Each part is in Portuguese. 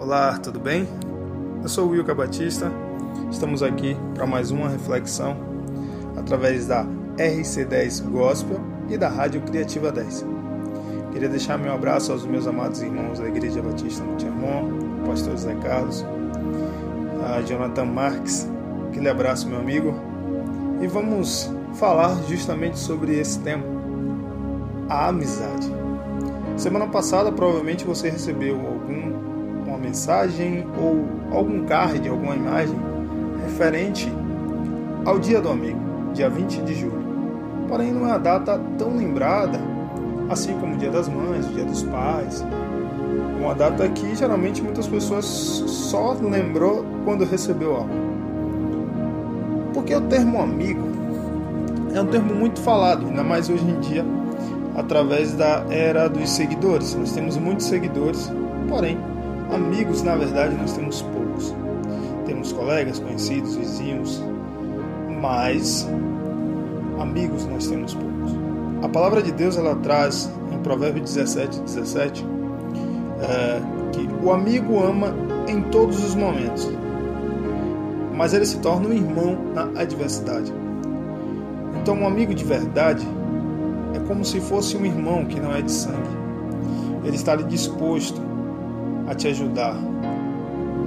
Olá, tudo bem? Eu sou o Wilka Batista. Estamos aqui para mais uma reflexão através da RC10 Gospel e da Rádio Criativa 10. Queria deixar meu abraço aos meus amados irmãos da Igreja Batista no pastor Zé Carlos, a Jonathan Marques. Aquele abraço, meu amigo. E vamos falar justamente sobre esse tema, a amizade. Semana passada, provavelmente você recebeu mensagem ou algum card, alguma imagem referente ao Dia do Amigo, dia 20 de julho. Porém, não é uma data tão lembrada, assim como o Dia das Mães, o Dia dos Pais. Uma data que geralmente muitas pessoas só lembrou quando recebeu algo. Porque o termo amigo é um termo muito falado, ainda mais hoje em dia, através da era dos seguidores. Nós temos muitos seguidores, porém, Amigos, na verdade, nós temos poucos. Temos colegas, conhecidos, vizinhos, mas amigos nós temos poucos. A palavra de Deus ela traz em Provérbios 17, 17 é, que o amigo ama em todos os momentos, mas ele se torna um irmão na adversidade. Então, um amigo de verdade é como se fosse um irmão que não é de sangue. Ele está ali disposto a te ajudar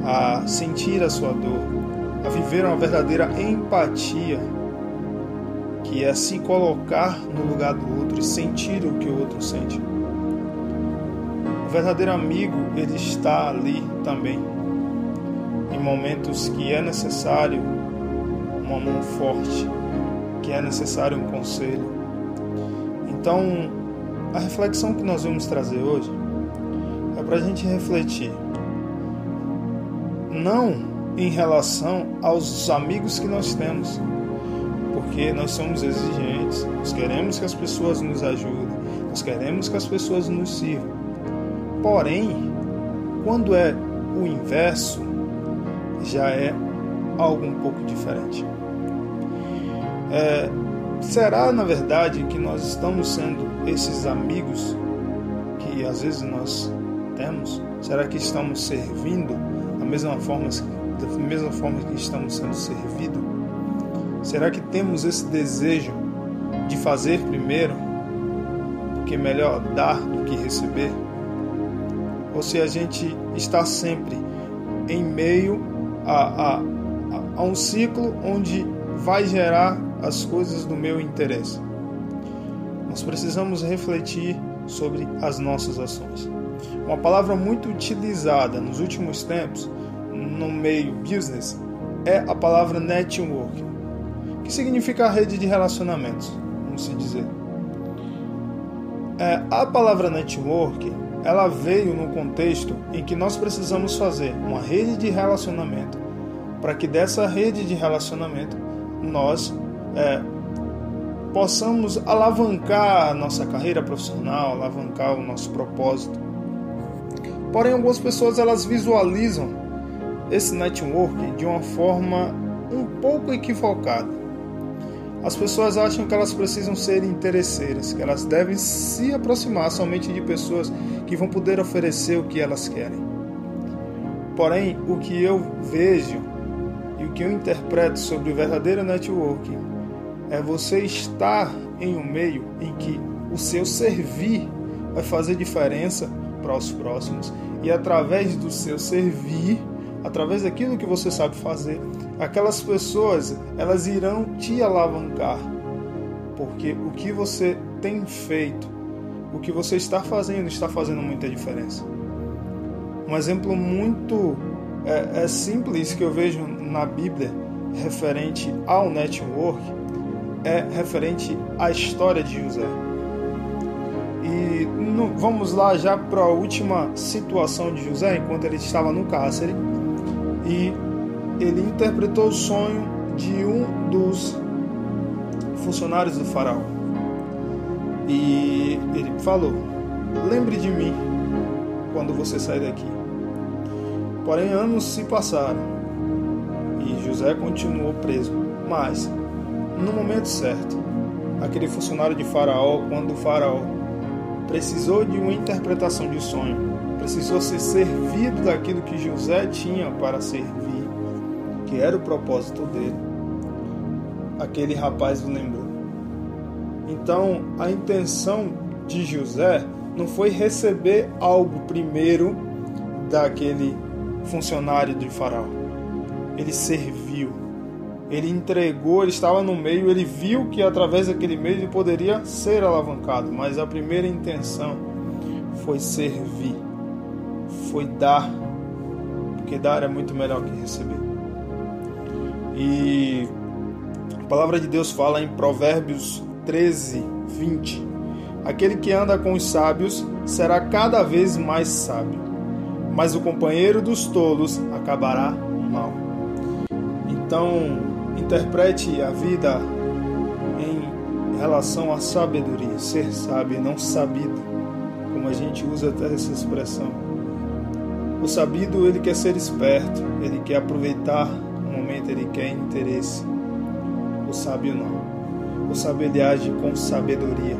a sentir a sua dor, a viver uma verdadeira empatia, que é se colocar no lugar do outro e sentir o que o outro sente. O verdadeiro amigo, ele está ali também, em momentos que é necessário uma mão forte, que é necessário um conselho. Então, a reflexão que nós vamos trazer hoje para a gente refletir. Não em relação aos amigos que nós temos, porque nós somos exigentes, nós queremos que as pessoas nos ajudem, nós queremos que as pessoas nos sirvam. Porém, quando é o inverso, já é algo um pouco diferente. É, será, na verdade, que nós estamos sendo esses amigos que às vezes nós temos? Será que estamos servindo da mesma forma, da mesma forma que estamos sendo servidos? Será que temos esse desejo de fazer primeiro, porque é melhor dar do que receber? Ou se a gente está sempre em meio a, a, a um ciclo onde vai gerar as coisas do meu interesse? Nós precisamos refletir sobre as nossas ações. Uma palavra muito utilizada nos últimos tempos no meio business é a palavra network, que significa rede de relacionamentos, vamos se dizer. É, a palavra network ela veio no contexto em que nós precisamos fazer uma rede de relacionamento para que dessa rede de relacionamento nós é, possamos alavancar a nossa carreira profissional, alavancar o nosso propósito. Porém, algumas pessoas elas visualizam esse network de uma forma um pouco equivocada. As pessoas acham que elas precisam ser interesseiras, que elas devem se aproximar somente de pessoas que vão poder oferecer o que elas querem. Porém, o que eu vejo e o que eu interpreto sobre o verdadeiro networking é você estar em um meio em que o seu servir vai fazer diferença para os próximos e através do seu servir, através daquilo que você sabe fazer, aquelas pessoas elas irão te alavancar, porque o que você tem feito, o que você está fazendo está fazendo muita diferença. Um exemplo muito é, é simples que eu vejo na Bíblia referente ao network é referente à história de José. E no, vamos lá já para a última situação de José, enquanto ele estava no cárcere. E ele interpretou o sonho de um dos funcionários do faraó. E ele falou: Lembre de mim quando você sair daqui. Porém, anos se passaram e José continuou preso. Mas, no momento certo, aquele funcionário de Faraó, quando o Faraó precisou de uma interpretação de sonho, precisou ser servido daquilo que José tinha para servir, que era o propósito dele. Aquele rapaz o lembrou. Então, a intenção de José não foi receber algo primeiro daquele funcionário de Faraó. Ele serviu. Ele entregou, ele estava no meio, ele viu que através daquele meio ele poderia ser alavancado, mas a primeira intenção foi servir, foi dar, porque dar é muito melhor que receber. E a palavra de Deus fala em Provérbios 13, 20: Aquele que anda com os sábios será cada vez mais sábio, mas o companheiro dos tolos acabará mal. Então, interprete a vida em relação à sabedoria, ser sábio, não sabido, como a gente usa até essa expressão. O sabido, ele quer ser esperto, ele quer aproveitar o momento, ele quer interesse. O sábio não. O sábio ele age com sabedoria.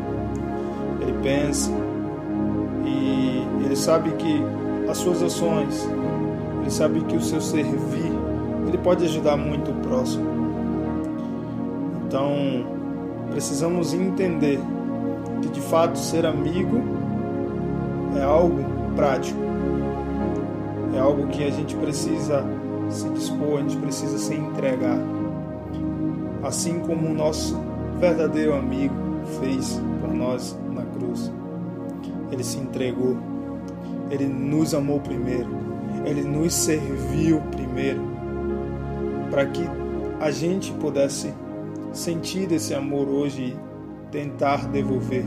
Ele pensa e ele sabe que as suas ações, ele sabe que o seu servir, ele pode ajudar muito o próximo. Então, precisamos entender que de fato ser amigo é algo prático. É algo que a gente precisa se dispor, a gente precisa se entregar. Assim como o nosso verdadeiro amigo fez por nós na cruz. Ele se entregou. Ele nos amou primeiro. Ele nos serviu primeiro. Para que a gente pudesse sentir esse amor hoje e tentar devolver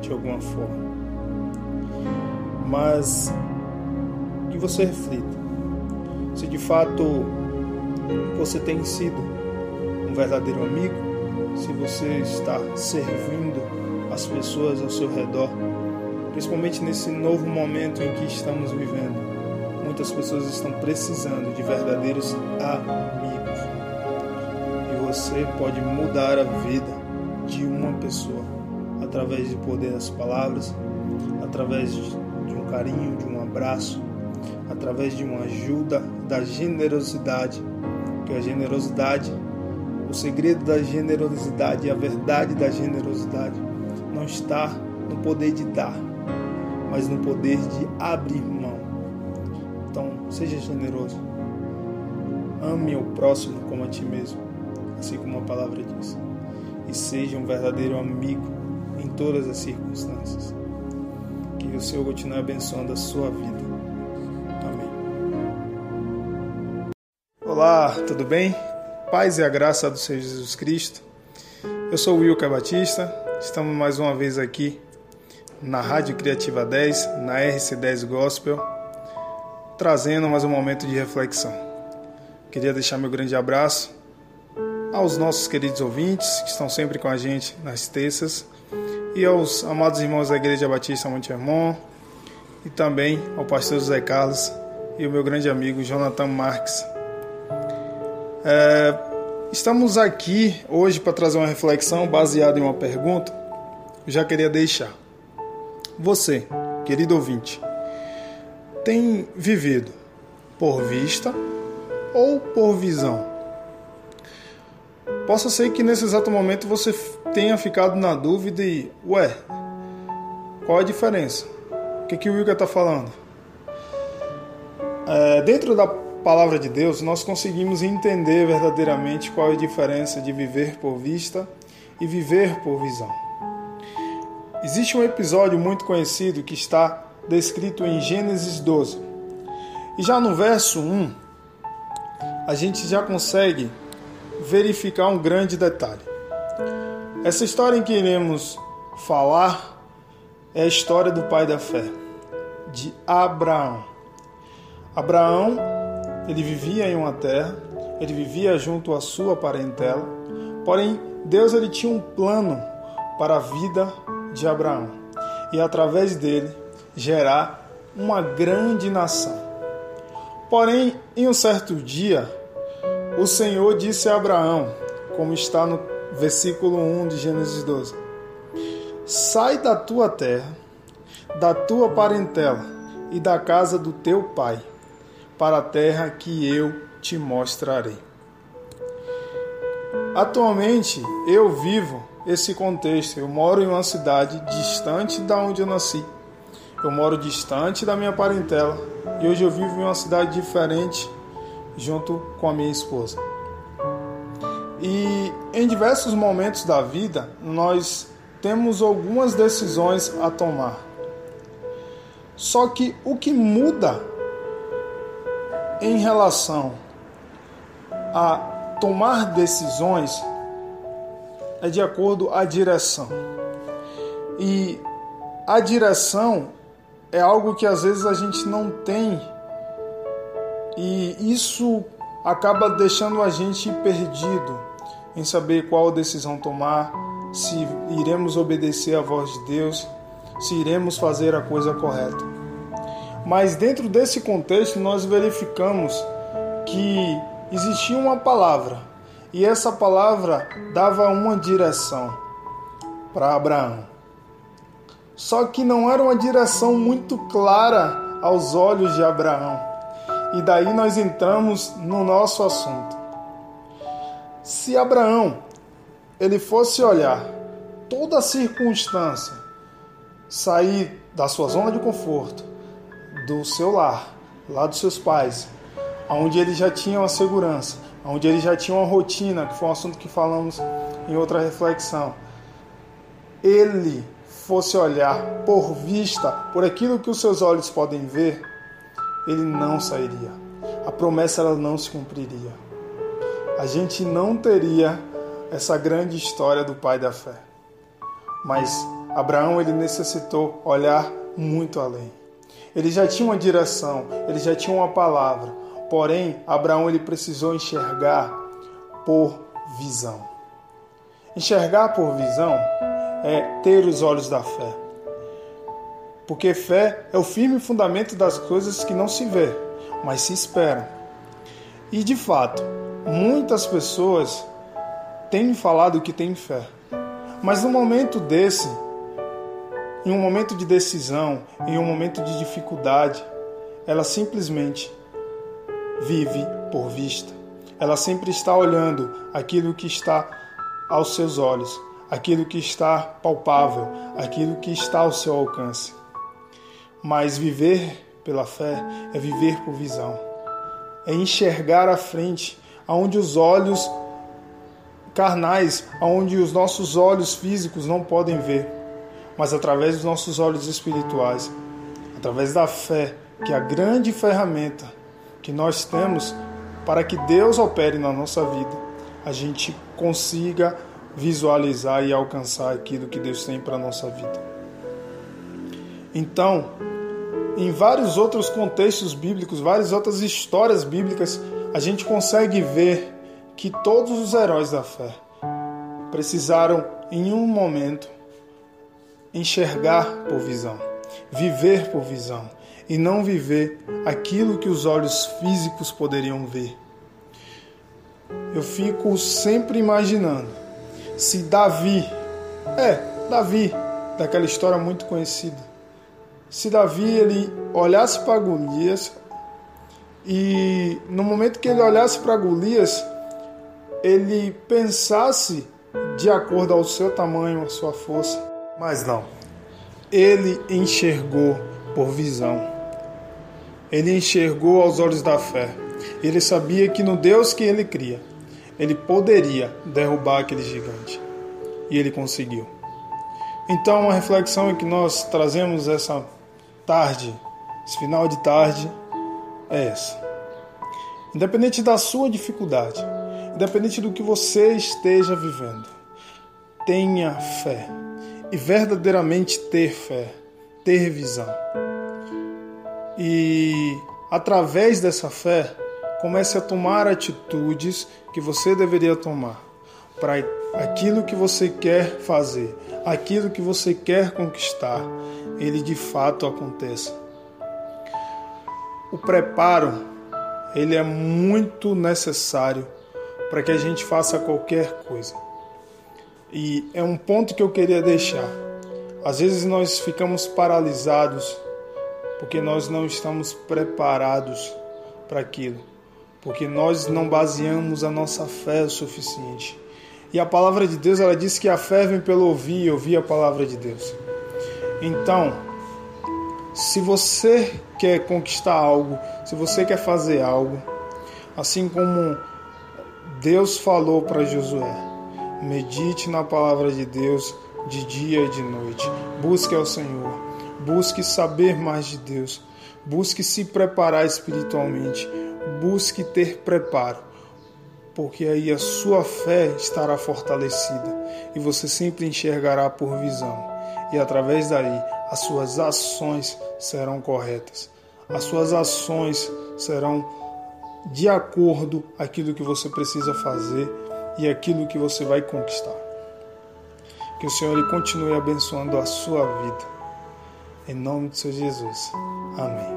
de alguma forma. Mas que você reflita se de fato você tem sido um verdadeiro amigo, se você está servindo as pessoas ao seu redor, principalmente nesse novo momento em que estamos vivendo. Muitas pessoas estão precisando de verdadeiros amigos. Você pode mudar a vida de uma pessoa através do poder das palavras, através de um carinho, de um abraço, através de uma ajuda, da generosidade. Que a generosidade, o segredo da generosidade, a verdade da generosidade não está no poder de dar, mas no poder de abrir mão. Então, seja generoso. Ame o próximo como a ti mesmo, assim como a palavra diz. E seja um verdadeiro amigo em todas as circunstâncias. Que o Senhor continue abençoando a sua vida. Olá, tudo bem? Paz e a graça do Senhor Jesus Cristo. Eu sou o Wilker Batista, estamos mais uma vez aqui na Rádio Criativa 10, na RC10 Gospel, trazendo mais um momento de reflexão. Queria deixar meu grande abraço aos nossos queridos ouvintes que estão sempre com a gente nas terças e aos amados irmãos da Igreja Batista Monte Hermon e também ao pastor José Carlos e o meu grande amigo Jonathan Marques é, estamos aqui hoje para trazer uma reflexão baseada em uma pergunta. Eu já queria deixar. Você, querido ouvinte, tem vivido por vista ou por visão? Possa ser que nesse exato momento você tenha ficado na dúvida e, ué, qual a diferença? O que, que o Wilker está falando? É, dentro da palavra de Deus, nós conseguimos entender verdadeiramente qual é a diferença de viver por vista e viver por visão. Existe um episódio muito conhecido que está descrito em Gênesis 12. E já no verso 1, a gente já consegue verificar um grande detalhe. Essa história em que iremos falar é a história do pai da fé, de Abraão. Abraão ele vivia em uma terra, ele vivia junto à sua parentela, porém Deus ele tinha um plano para a vida de Abraão e através dele gerar uma grande nação. Porém, em um certo dia, o Senhor disse a Abraão, como está no versículo 1 de Gênesis 12: Sai da tua terra, da tua parentela e da casa do teu pai, para a terra que eu te mostrarei. Atualmente eu vivo esse contexto. Eu moro em uma cidade distante da onde eu nasci. Eu moro distante da minha parentela e hoje eu vivo em uma cidade diferente junto com a minha esposa. E em diversos momentos da vida nós temos algumas decisões a tomar. Só que o que muda em relação a tomar decisões é de acordo à direção. E a direção é algo que às vezes a gente não tem e isso acaba deixando a gente perdido em saber qual decisão tomar, se iremos obedecer à voz de Deus, se iremos fazer a coisa correta. Mas dentro desse contexto, nós verificamos que existia uma palavra e essa palavra dava uma direção para Abraão. Só que não era uma direção muito clara aos olhos de Abraão. E daí nós entramos no nosso assunto. Se Abraão ele fosse olhar toda circunstância, sair da sua zona de conforto, do seu lar, lá dos seus pais, onde ele já tinha uma segurança, onde ele já tinha uma rotina, que foi um assunto que falamos em outra reflexão. Ele fosse olhar por vista, por aquilo que os seus olhos podem ver, ele não sairia. A promessa ela não se cumpriria. A gente não teria essa grande história do pai da fé. Mas Abraão ele necessitou olhar muito além. Ele já tinha uma direção, ele já tinha uma palavra. Porém, Abraão ele precisou enxergar por visão. Enxergar por visão é ter os olhos da fé. Porque fé é o firme fundamento das coisas que não se vê, mas se esperam. E de fato, muitas pessoas têm falado que têm fé. Mas no momento desse, em um momento de decisão, em um momento de dificuldade, ela simplesmente vive por vista. Ela sempre está olhando aquilo que está aos seus olhos, aquilo que está palpável, aquilo que está ao seu alcance. Mas viver pela fé é viver por visão, é enxergar à frente, aonde os olhos carnais, aonde os nossos olhos físicos não podem ver mas através dos nossos olhos espirituais, através da fé, que é a grande ferramenta que nós temos para que Deus opere na nossa vida, a gente consiga visualizar e alcançar aquilo que Deus tem para a nossa vida. Então, em vários outros contextos bíblicos, várias outras histórias bíblicas, a gente consegue ver que todos os heróis da fé precisaram, em um momento, enxergar por visão, viver por visão e não viver aquilo que os olhos físicos poderiam ver. Eu fico sempre imaginando se Davi, é, Davi, daquela história muito conhecida, se Davi ele olhasse para Golias e no momento que ele olhasse para Golias, ele pensasse de acordo ao seu tamanho, à sua força, mas não. Ele enxergou por visão. Ele enxergou aos olhos da fé. Ele sabia que no Deus que ele cria, ele poderia derrubar aquele gigante. E ele conseguiu. Então, uma reflexão que nós trazemos essa tarde, esse final de tarde, é essa. Independente da sua dificuldade, independente do que você esteja vivendo, tenha fé e verdadeiramente ter fé, ter visão. E através dessa fé, comece a tomar atitudes que você deveria tomar para aquilo que você quer fazer, aquilo que você quer conquistar, ele de fato aconteça. O preparo, ele é muito necessário para que a gente faça qualquer coisa. E é um ponto que eu queria deixar. Às vezes nós ficamos paralisados porque nós não estamos preparados para aquilo, porque nós não baseamos a nossa fé o suficiente. E a palavra de Deus, ela diz que a fé vem pelo ouvir ouvir a palavra de Deus. Então, se você quer conquistar algo, se você quer fazer algo, assim como Deus falou para Josué, medite na palavra de Deus de dia e de noite. Busque ao Senhor, busque saber mais de Deus, busque se preparar espiritualmente, busque ter preparo porque aí a sua fé estará fortalecida e você sempre enxergará por visão, e através daí as suas ações serão corretas. As suas ações serão de acordo aquilo que você precisa fazer e aquilo que você vai conquistar. Que o Senhor continue abençoando a sua vida. Em nome de Seu Jesus. Amém.